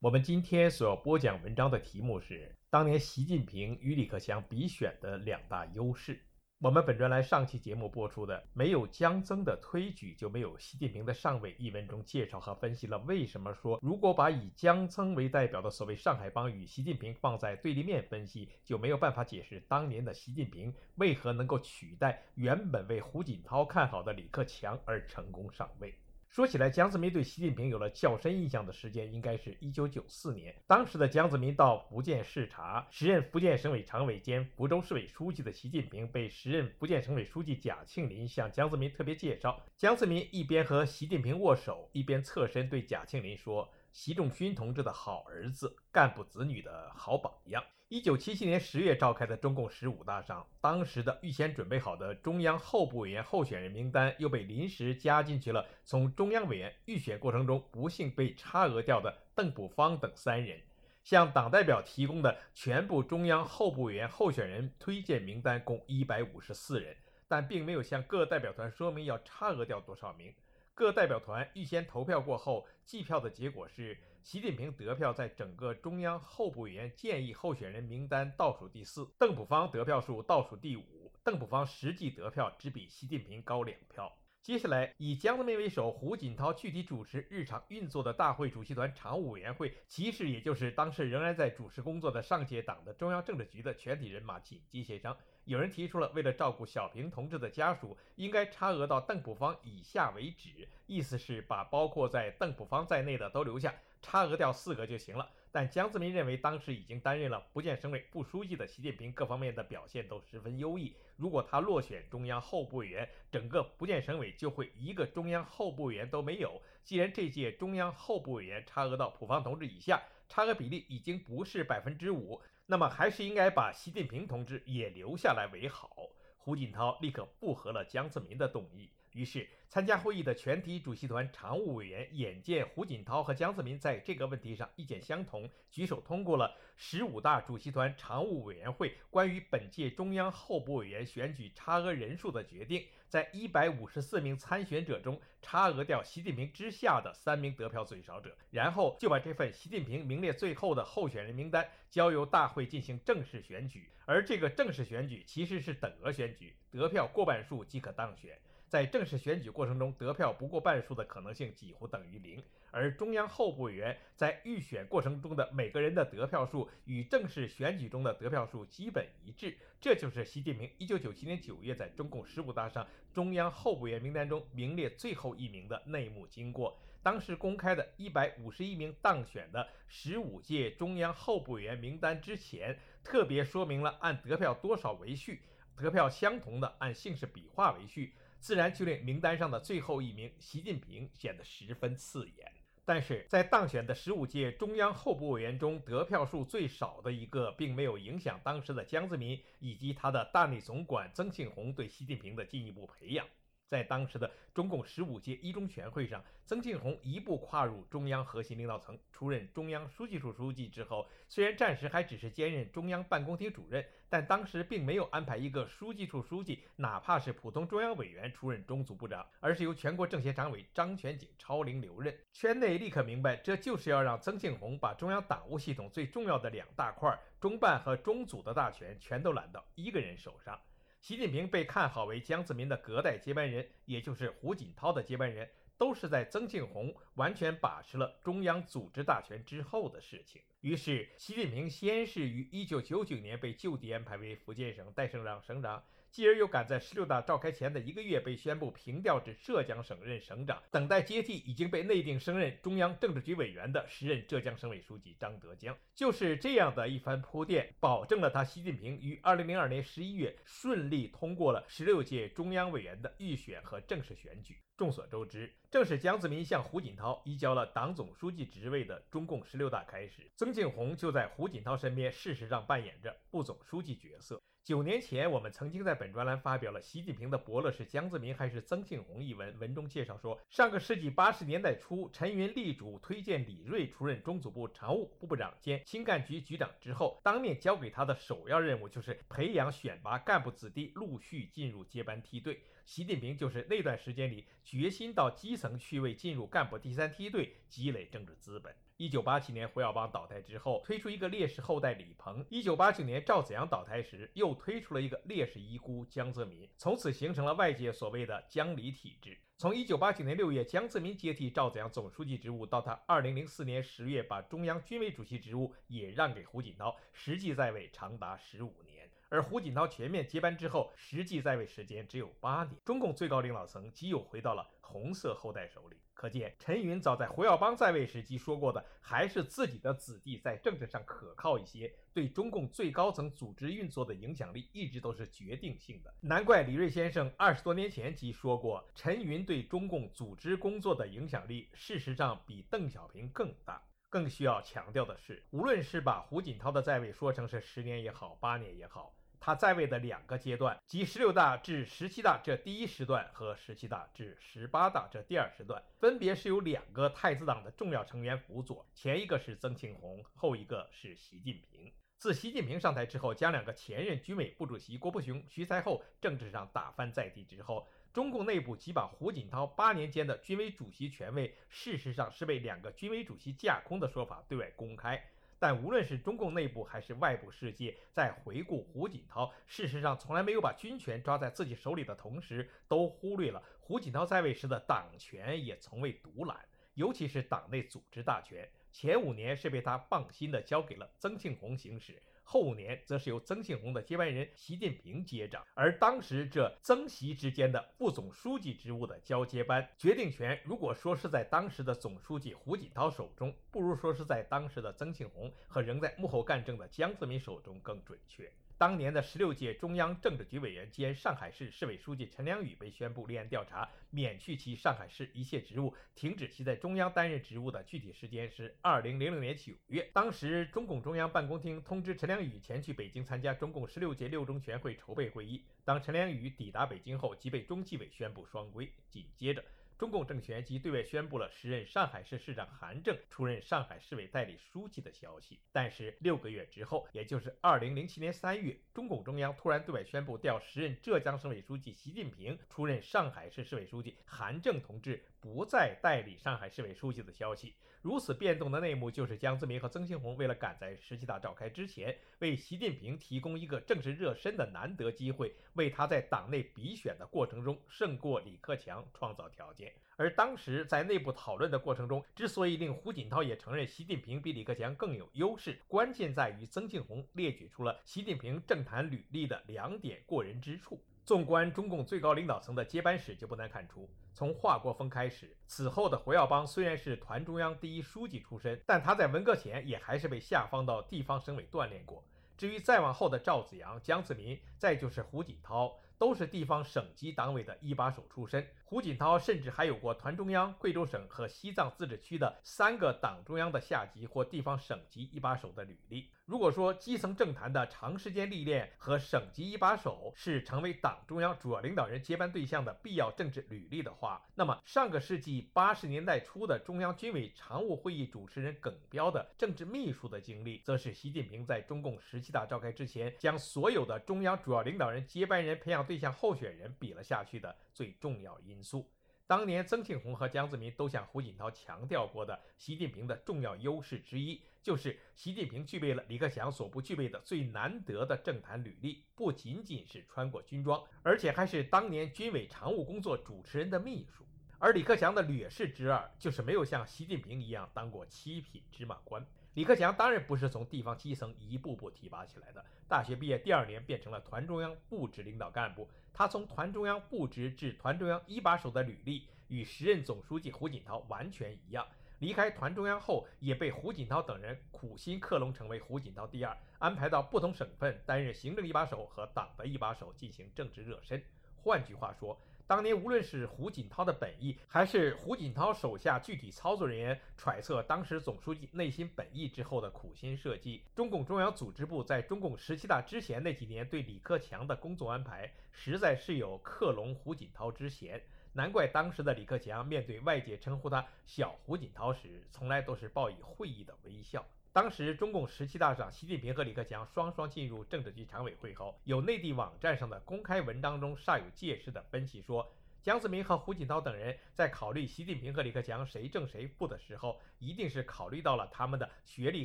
我们今天所要播讲文章的题目是当年习近平与李克强比选的两大优势。我们本专栏上期节目播出的“没有江增的推举就没有习近平的上位”一文中介绍和分析了为什么说如果把以江增为代表的所谓上海帮与习近平放在对立面分析，就没有办法解释当年的习近平为何能够取代原本为胡锦涛看好的李克强而成功上位。说起来，江泽民对习近平有了较深印象的时间，应该是一九九四年。当时的江泽民到福建视察，时任福建省委常委兼福州市委书记的习近平被时任福建省委书记贾庆林向江泽民特别介绍。江泽民一边和习近平握手，一边侧身对贾庆林说：“习仲勋同志的好儿子，干部子女的好榜样。”一九七七年十月召开的中共十五大上，当时的预先准备好的中央候补委员候选人名单又被临时加进去了。从中央委员预选过程中不幸被差额掉的邓卜方等三人，向党代表提供的全部中央候补委员候选人推荐名单共一百五十四人，但并没有向各代表团说明要差额掉多少名。各代表团预先投票过后，计票的结果是。习近平得票在整个中央候补委员建议候选人名单倒数第四，邓普方得票数倒数第五。邓普方实际得票只比习近平高两票。接下来，以江泽民为首，胡锦涛具体主持日常运作的大会主席团常务委员会，其实也就是当时仍然在主持工作的上届党的中央政治局的全体人马紧急协商。有人提出了，为了照顾小平同志的家属，应该差额到邓普方以下为止，意思是把包括在邓普方在内的都留下。差额掉四个就行了，但江泽民认为当时已经担任了福建省委副书记的习近平各方面的表现都十分优异，如果他落选中央候补委员，整个福建省委就会一个中央候补委员都没有。既然这届中央候补委员差额到普方同志以下，差额比例已经不是百分之五，那么还是应该把习近平同志也留下来为好。胡锦涛立刻附和了江泽民的动议。于是，参加会议的全体主席团常务委员眼见胡锦涛和江泽民在这个问题上意见相同，举手通过了十五大主席团常务委员会关于本届中央候补委员选举差额人数的决定，在一百五十四名参选者中，差额掉习近平之下的三名得票最少者，然后就把这份习近平名列最后的候选人名单交由大会进行正式选举，而这个正式选举其实是等额选举，得票过半数即可当选。在正式选举过程中，得票不过半数的可能性几乎等于零，而中央候补委员在预选过程中的每个人的得票数与正式选举中的得票数基本一致。这就是习近平1997年9月在中共十五大上中央候补委员名单中名列最后一名的内幕经过。当时公开的一百五十一名当选的十五届中央候补委员名单之前，特别说明了按得票多少为序，得票相同的按姓氏笔画为序。自然就令名单上的最后一名习近平显得十分刺眼。但是在当选的十五届中央候补委员中，得票数最少的一个，并没有影响当时的江泽民以及他的大内总管曾庆红对习近平的进一步培养。在当时的中共十五届一中全会上，曾庆红一步跨入中央核心领导层，出任中央书记处书记之后，虽然暂时还只是兼任中央办公厅主任，但当时并没有安排一个书记处书记，哪怕是普通中央委员出任中组部长，而是由全国政协常委张全景超龄留任。圈内立刻明白，这就是要让曾庆红把中央党务系统最重要的两大块中办和中组的大权全都揽到一个人手上。习近平被看好为江泽民的隔代接班人，也就是胡锦涛的接班人，都是在曾庆红完全把持了中央组织大权之后的事情。于是，习近平先是于1999年被就地安排为福建省代省长、省长，继而又赶在十六大召开前的一个月被宣布平调至浙江省任省长，等待接替已经被内定升任中央政治局委员的时任浙江省委书记张德江。就是这样的一番铺垫，保证了他习近平于二零零二年十一月顺利通过了十六届中央委员的预选和正式选举。众所周知，正是江泽民向胡锦涛移交了党总书记职位的中共十六大开始，曾曾庆红就在胡锦涛身边，事实上扮演着副总书记角色。九年前，我们曾经在本专栏发表了《习近平的伯乐是江泽民还是曾庆红》一文，文中介绍说，上个世纪八十年代初，陈云力主推荐李瑞出任中组部常务副部长兼青干局局长之后，当面交给他的首要任务就是培养选拔干部子弟，陆续进入接班梯队。习近平就是那段时间里决心到基层去，为进入干部第三梯队积累政治资本。一九八七年胡耀邦倒台之后，推出一个烈士后代李鹏；一九八九年赵紫阳倒台时，又推出了一个烈士遗孤江泽民，从此形成了外界所谓的江李体制。从一九八九年六月江泽民接替赵紫阳总书记职务，到他二零零四年十月把中央军委主席职务也让给胡锦涛，实际在位长达十五年。而胡锦涛全面接班之后，实际在位时间只有八年，中共最高领导层即又回到了红色后代手里。可见，陈云早在胡耀邦在位时即说过的，还是自己的子弟在政治上可靠一些，对中共最高层组织运作的影响力一直都是决定性的。难怪李瑞先生二十多年前即说过，陈云对中共组织工作的影响力，事实上比邓小平更大。更需要强调的是，无论是把胡锦涛的在位说成是十年也好，八年也好。他在位的两个阶段，即十六大至十七大这第一时段和十七大至十八大这第二时段，分别是由两个太子党的重要成员辅佐，前一个是曾庆红，后一个是习近平。自习近平上台之后，将两个前任军委副主席郭伯雄、徐才厚政治上打翻在地之后，中共内部即把胡锦涛八年间的军委主席权位，事实上是被两个军委主席架空的说法对外公开。但无论是中共内部还是外部世界，在回顾胡锦涛，事实上从来没有把军权抓在自己手里的同时，都忽略了胡锦涛在位时的党权也从未独揽，尤其是党内组织大权，前五年是被他放心的交给了曾庆红行使。后年则是由曾庆红的接班人习近平接掌，而当时这曾习之间的副总书记职务的交接班，决定权如果说是在当时的总书记胡锦涛手中，不如说是在当时的曾庆红和仍在幕后干政的江泽民手中更准确。当年的十六届中央政治局委员兼上海市市委书记陈良宇被宣布立案调查，免去其上海市一切职务，停止其在中央担任职务的具体时间是二零零零年九月。当时中共中央办公厅通知陈良宇前去北京参加中共十六届六中全会筹备会议。当陈良宇抵达北京后，即被中纪委宣布双规。紧接着。中共政权即对外宣布了时任上海市市长韩正出任上海市委代理书记的消息。但是六个月之后，也就是二零零七年三月，中共中央突然对外宣布调时任浙江省委书记习近平出任上海市市委书记，韩正同志不再代理上海市委书记的消息。如此变动的内幕，就是江泽民和曾庆红为了赶在十七大召开之前，为习近平提供一个正式热身的难得机会，为他在党内比选的过程中胜过李克强创造条件。而当时在内部讨论的过程中，之所以令胡锦涛也承认习近平比李克强更有优势，关键在于曾庆红列举出了习近平政坛履历的两点过人之处。纵观中共最高领导层的接班史，就不难看出，从华国锋开始，此后的胡耀邦虽然是团中央第一书记出身，但他在文革前也还是被下放到地方省委锻炼过。至于再往后的赵紫阳、江泽民，再就是胡锦涛。都是地方省级党委的一把手出身。胡锦涛甚至还有过团中央、贵州省和西藏自治区的三个党中央的下级或地方省级一把手的履历。如果说基层政坛的长时间历练和省级一把手是成为党中央主要领导人接班对象的必要政治履历的话，那么上个世纪八十年代初的中央军委常务会议主持人耿彪的政治秘书的经历，则是习近平在中共十七大召开之前将所有的中央主要领导人接班人培养对象候选人比了下去的最重要因素。当年曾庆红和江泽民都向胡锦涛强调过的，习近平的重要优势之一，就是习近平具备了李克强所不具备的最难得的政坛履历，不仅仅是穿过军装，而且还是当年军委常务工作主持人的秘书。而李克强的劣势之二，就是没有像习近平一样当过七品芝麻官。李克强当然不是从地方基层一步步提拔起来的，大学毕业第二年变成了团中央部职领导干部。他从团中央布职至团中央一把手的履历，与时任总书记胡锦涛完全一样。离开团中央后，也被胡锦涛等人苦心克隆，成为胡锦涛第二，安排到不同省份担任行政一把手和党的一把手，进行政治热身。换句话说，当年无论是胡锦涛的本意，还是胡锦涛手下具体操作人员揣测当时总书记内心本意之后的苦心设计，中共中央组织部在中共十七大之前那几年对李克强的工作安排，实在是有克隆胡锦涛之嫌。难怪当时的李克强面对外界称呼他“小胡锦涛”时，从来都是报以会意的微笑。当时中共十七大上，习近平和李克强双双进入政治局常委会后，有内地网站上的公开文章中煞有介事的分析说，江泽民和胡锦涛等人在考虑习近平和李克强谁正谁负的时候，一定是考虑到了他们的学历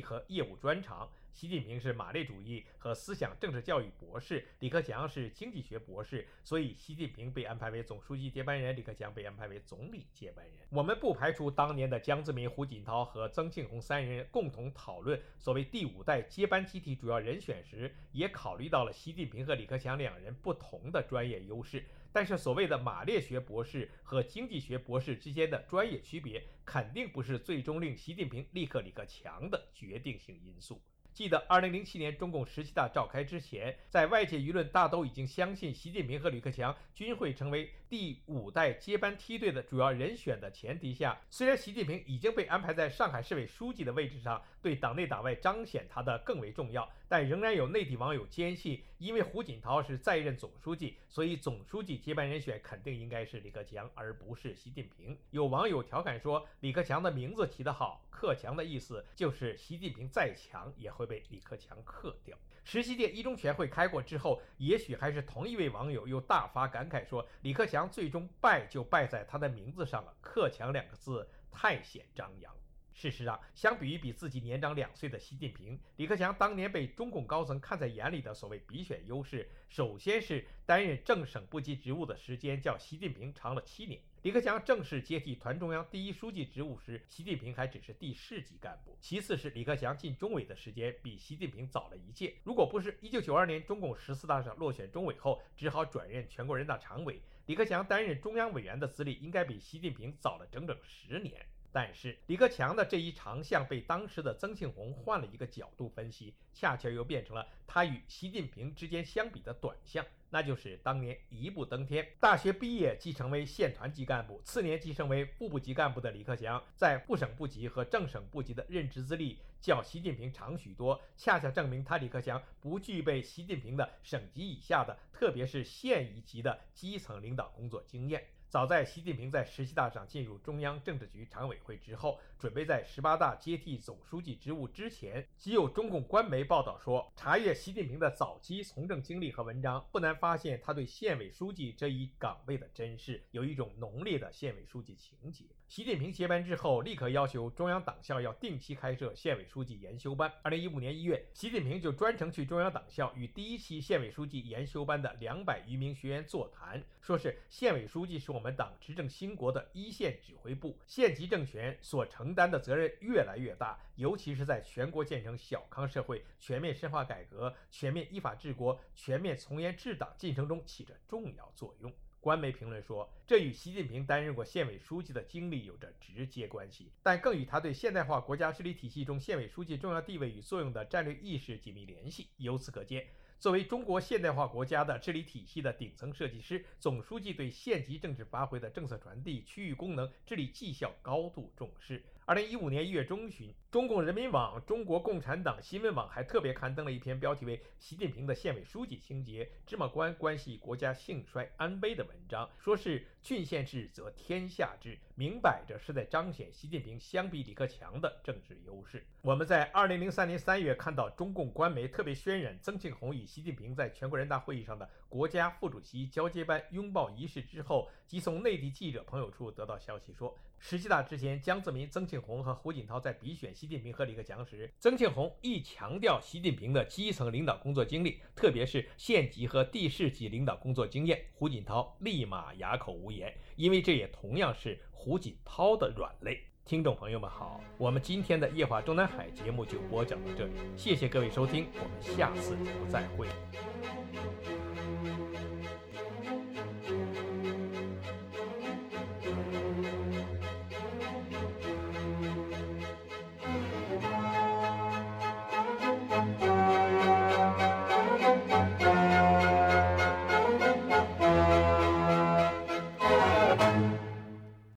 和业务专长。习近平是马列主义和思想政治教育博士，李克强是经济学博士，所以习近平被安排为总书记接班人，李克强被安排为总理接班人。我们不排除当年的江泽民、胡锦涛和曾庆红三人共同讨论所谓第五代接班集体主要人选时，也考虑到了习近平和李克强两人不同的专业优势。但是，所谓的马列学博士和经济学博士之间的专业区别，肯定不是最终令习近平立刻李克强的决定性因素。记得二零零七年中共十七大召开之前，在外界舆论大都已经相信习近平和李克强均会成为第五代接班梯队的主要人选的前提下，虽然习近平已经被安排在上海市委书记的位置上，对党内党外彰显他的更为重要，但仍然有内地网友坚信，因为胡锦涛是在任总书记，所以总书记接班人选肯定应该是李克强，而不是习近平。有网友调侃说：“李克强的名字起得好，克强的意思就是习近平再强也会。”被李克强克掉。十七届一中全会开过之后，也许还是同一位网友又大发感慨说：“李克强最终败就败在他的名字上了，克强两个字太显张扬。”事实上，相比于比自己年长两岁的习近平，李克强当年被中共高层看在眼里的所谓比选优势，首先是担任正省部级职务的时间较习近平长了七年。李克强正式接替团中央第一书记职务时，习近平还只是第四级干部。其次是李克强进中委的时间比习近平早了一届。如果不是1992年中共十四大上落选中委后，只好转任全国人大常委，李克强担任中央委员的资历应该比习近平早了整整十年。但是李克强的这一长项被当时的曾庆红换了一个角度分析，恰恰又变成了他与习近平之间相比的短项，那就是当年一步登天，大学毕业即成为县团级干部，次年即升为副部级干部的李克强，在副省部级和正省部级的任职资历较习近平长许多，恰恰证明他李克强不具备习近平的省级以下的，特别是县一级的基层领导工作经验。早在习近平在十七大上进入中央政治局常委会之后，准备在十八大接替总书记职务之前，即有中共官媒报道说，查阅习近平的早期从政经历和文章，不难发现他对县委书记这一岗位的珍视，有一种浓烈的县委书记情节。习近平接班之后，立刻要求中央党校要定期开设县委书记研修班。二零一五年一月，习近平就专程去中央党校与第一期县委书记研修班的两百余名学员座谈，说是县委书记是我们。党执政兴国的一线指挥部，县级政权所承担的责任越来越大，尤其是在全国建成小康社会、全面深化改革、全面依法治国、全面从严治党进程中起着重要作用。官媒评论说，这与习近平担任过县委书记的经历有着直接关系，但更与他对现代化国家治理体系中县委书记重要地位与作用的战略意识紧密联系。由此可见。作为中国现代化国家的治理体系的顶层设计师，总书记对县级政治发挥的政策传递、区域功能、治理绩效高度重视。二零一五年一月中旬，中共人民网、中国共产党新闻网还特别刊登了一篇标题为《习近平的县委书记情节：芝麻官关系国家兴衰安危》的文章，说是郡县制则天下治，明摆着是在彰显习近平相比李克强的政治优势。我们在二零零三年三月看到中共官媒特别渲染曾庆红与习近平在全国人大会议上的国家副主席交接班拥抱仪式之后，即从内地记者朋友处得到消息说。十七大之前，江泽民、曾庆红和胡锦涛在比选习近平和李克强时，曾庆红一强调习近平的基层领导工作经历，特别是县级和地市级领导工作经验，胡锦涛立马哑口无言言，因为这也同样是胡锦涛的软肋。听众朋友们好，我们今天的夜话中南海节目就播讲到这里，谢谢各位收听，我们下次节目再会。